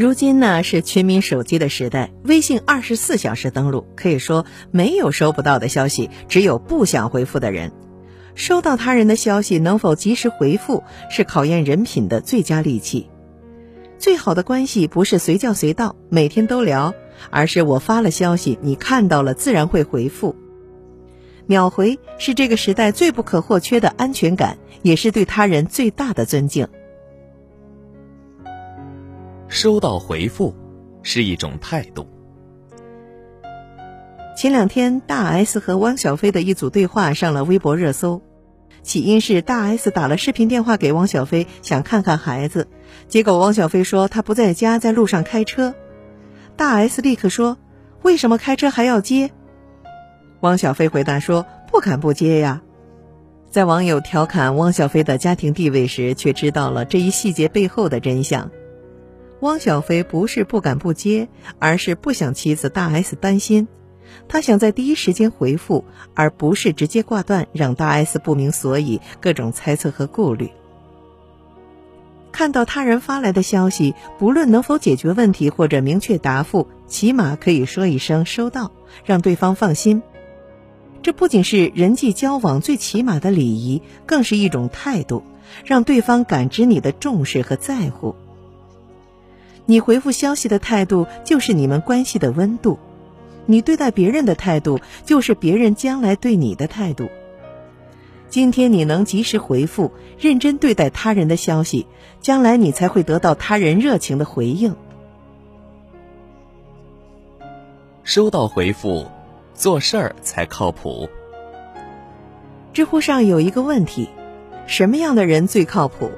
如今呢是全民手机的时代，微信二十四小时登录，可以说没有收不到的消息，只有不想回复的人。收到他人的消息能否及时回复，是考验人品的最佳利器。最好的关系不是随叫随到，每天都聊，而是我发了消息，你看到了自然会回复。秒回是这个时代最不可或缺的安全感，也是对他人最大的尊敬。收到回复是一种态度。前两天，大 S 和汪小菲的一组对话上了微博热搜。起因是大 S 打了视频电话给汪小菲，想看看孩子，结果汪小菲说他不在家，在路上开车。大 S 立刻说：“为什么开车还要接？”汪小菲回答说：“不敢不接呀。”在网友调侃汪小菲的家庭地位时，却知道了这一细节背后的真相。汪小菲不是不敢不接，而是不想妻子大 S 担心，他想在第一时间回复，而不是直接挂断，让大 S 不明所以，各种猜测和顾虑。看到他人发来的消息，不论能否解决问题或者明确答复，起码可以说一声收到，让对方放心。这不仅是人际交往最起码的礼仪，更是一种态度，让对方感知你的重视和在乎。你回复消息的态度，就是你们关系的温度；你对待别人的态度，就是别人将来对你的态度。今天你能及时回复、认真对待他人的消息，将来你才会得到他人热情的回应。收到回复，做事儿才靠谱。知乎上有一个问题：什么样的人最靠谱？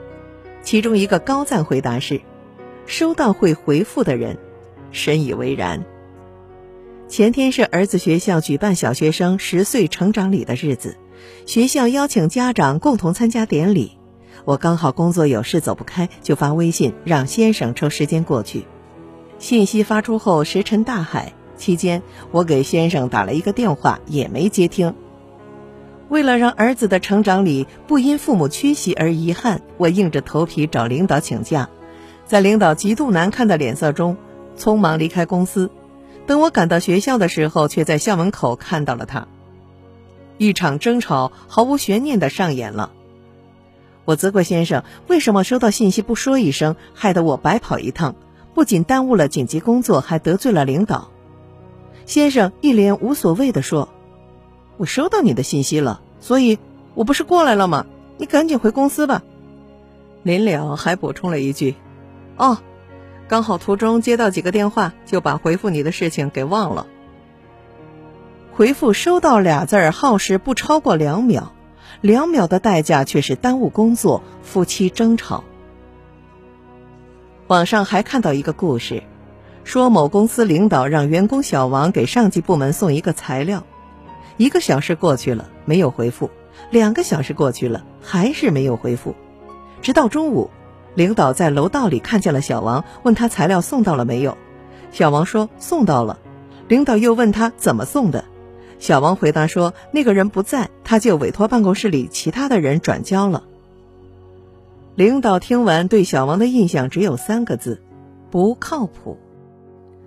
其中一个高赞回答是。收到会回复的人，深以为然。前天是儿子学校举办小学生十岁成长礼的日子，学校邀请家长共同参加典礼。我刚好工作有事走不开，就发微信让先生抽时间过去。信息发出后石沉大海，期间我给先生打了一个电话，也没接听。为了让儿子的成长礼不因父母缺席而遗憾，我硬着头皮找领导请假。在领导极度难看的脸色中，匆忙离开公司。等我赶到学校的时候，却在校门口看到了他。一场争吵毫无悬念的上演了。我责怪先生为什么收到信息不说一声，害得我白跑一趟，不仅耽误了紧急工作，还得罪了领导。先生一脸无所谓的说：“我收到你的信息了，所以我不是过来了吗？你赶紧回公司吧。”临了还补充了一句。哦，刚好途中接到几个电话，就把回复你的事情给忘了。回复“收到”俩字儿耗时不超过两秒，两秒的代价却是耽误工作、夫妻争吵。网上还看到一个故事，说某公司领导让员工小王给上级部门送一个材料，一个小时过去了没有回复，两个小时过去了还是没有回复，直到中午。领导在楼道里看见了小王，问他材料送到了没有。小王说送到了。领导又问他怎么送的，小王回答说那个人不在，他就委托办公室里其他的人转交了。领导听完对小王的印象只有三个字：不靠谱。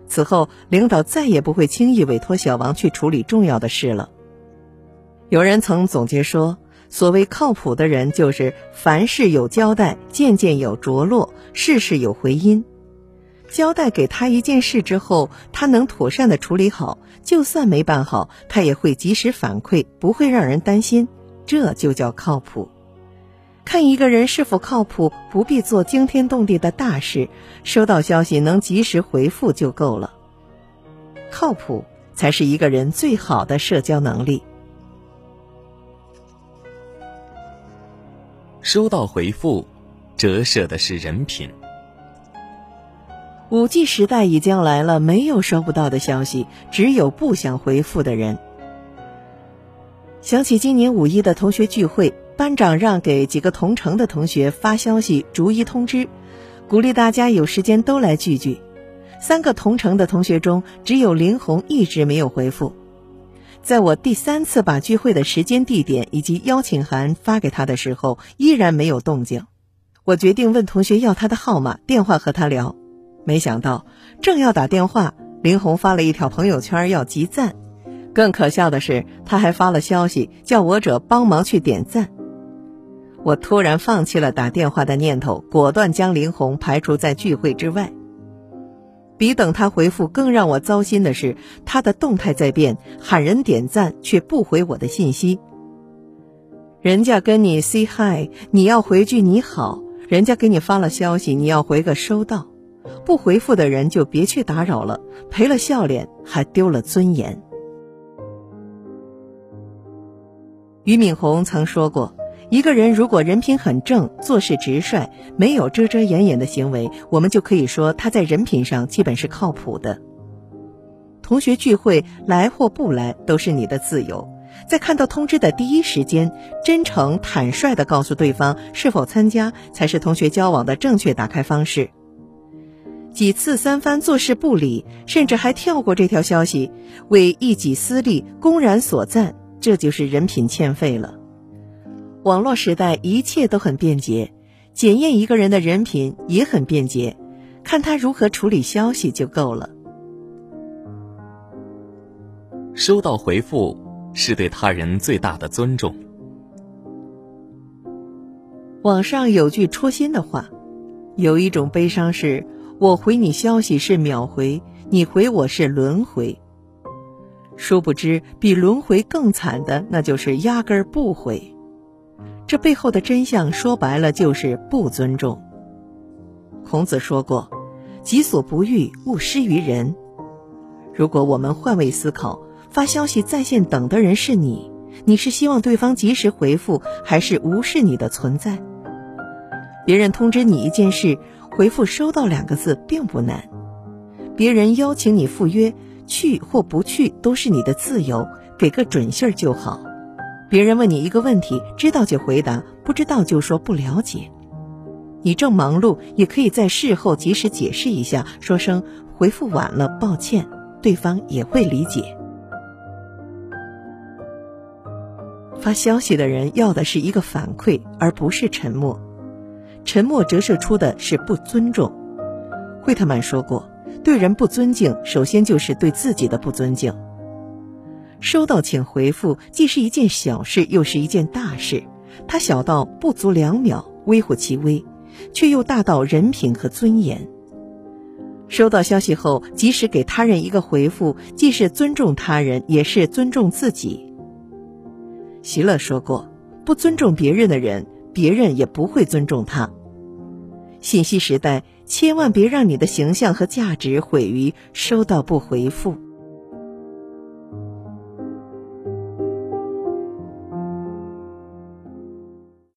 此后，领导再也不会轻易委托小王去处理重要的事了。有人曾总结说。所谓靠谱的人，就是凡事有交代，件件有着落，事事有回音。交代给他一件事之后，他能妥善的处理好，就算没办好，他也会及时反馈，不会让人担心。这就叫靠谱。看一个人是否靠谱，不必做惊天动地的大事，收到消息能及时回复就够了。靠谱才是一个人最好的社交能力。收到回复，折射的是人品。五 G 时代已经来了，没有收不到的消息，只有不想回复的人。想起今年五一的同学聚会，班长让给几个同城的同学发消息，逐一通知，鼓励大家有时间都来聚聚。三个同城的同学中，只有林红一直没有回复。在我第三次把聚会的时间、地点以及邀请函发给他的时候，依然没有动静。我决定问同学要他的号码、电话和他聊。没想到正要打电话，林红发了一条朋友圈要集赞。更可笑的是，他还发了消息叫我者帮忙去点赞。我突然放弃了打电话的念头，果断将林红排除在聚会之外。比等他回复更让我糟心的是，他的动态在变，喊人点赞却不回我的信息。人家跟你 say hi，你要回句你好；人家给你发了消息，你要回个收到。不回复的人就别去打扰了，赔了笑脸还丢了尊严。俞敏洪曾说过。一个人如果人品很正，做事直率，没有遮遮掩掩的行为，我们就可以说他在人品上基本是靠谱的。同学聚会来或不来都是你的自由，在看到通知的第一时间，真诚坦率地告诉对方是否参加，才是同学交往的正确打开方式。几次三番坐视不理，甚至还跳过这条消息，为一己私利公然所赞，这就是人品欠费了。网络时代一切都很便捷，检验一个人的人品也很便捷，看他如何处理消息就够了。收到回复是对他人最大的尊重。网上有句戳心的话，有一种悲伤是我回你消息是秒回，你回我是轮回。殊不知，比轮回更惨的，那就是压根儿不回。这背后的真相说白了就是不尊重。孔子说过：“己所不欲，勿施于人。”如果我们换位思考，发消息在线等的人是你，你是希望对方及时回复，还是无视你的存在？别人通知你一件事，回复“收到”两个字并不难；别人邀请你赴约，去或不去都是你的自由，给个准信儿就好。别人问你一个问题，知道就回答，不知道就说不了解。你正忙碌，也可以在事后及时解释一下，说声回复晚了，抱歉，对方也会理解。发消息的人要的是一个反馈，而不是沉默。沉默折射出的是不尊重。惠特曼说过，对人不尊敬，首先就是对自己的不尊敬。收到请回复，既是一件小事，又是一件大事。它小到不足两秒，微乎其微，却又大到人品和尊严。收到消息后，及时给他人一个回复，既是尊重他人，也是尊重自己。席勒说过：“不尊重别人的人，别人也不会尊重他。”信息时代，千万别让你的形象和价值毁于收到不回复。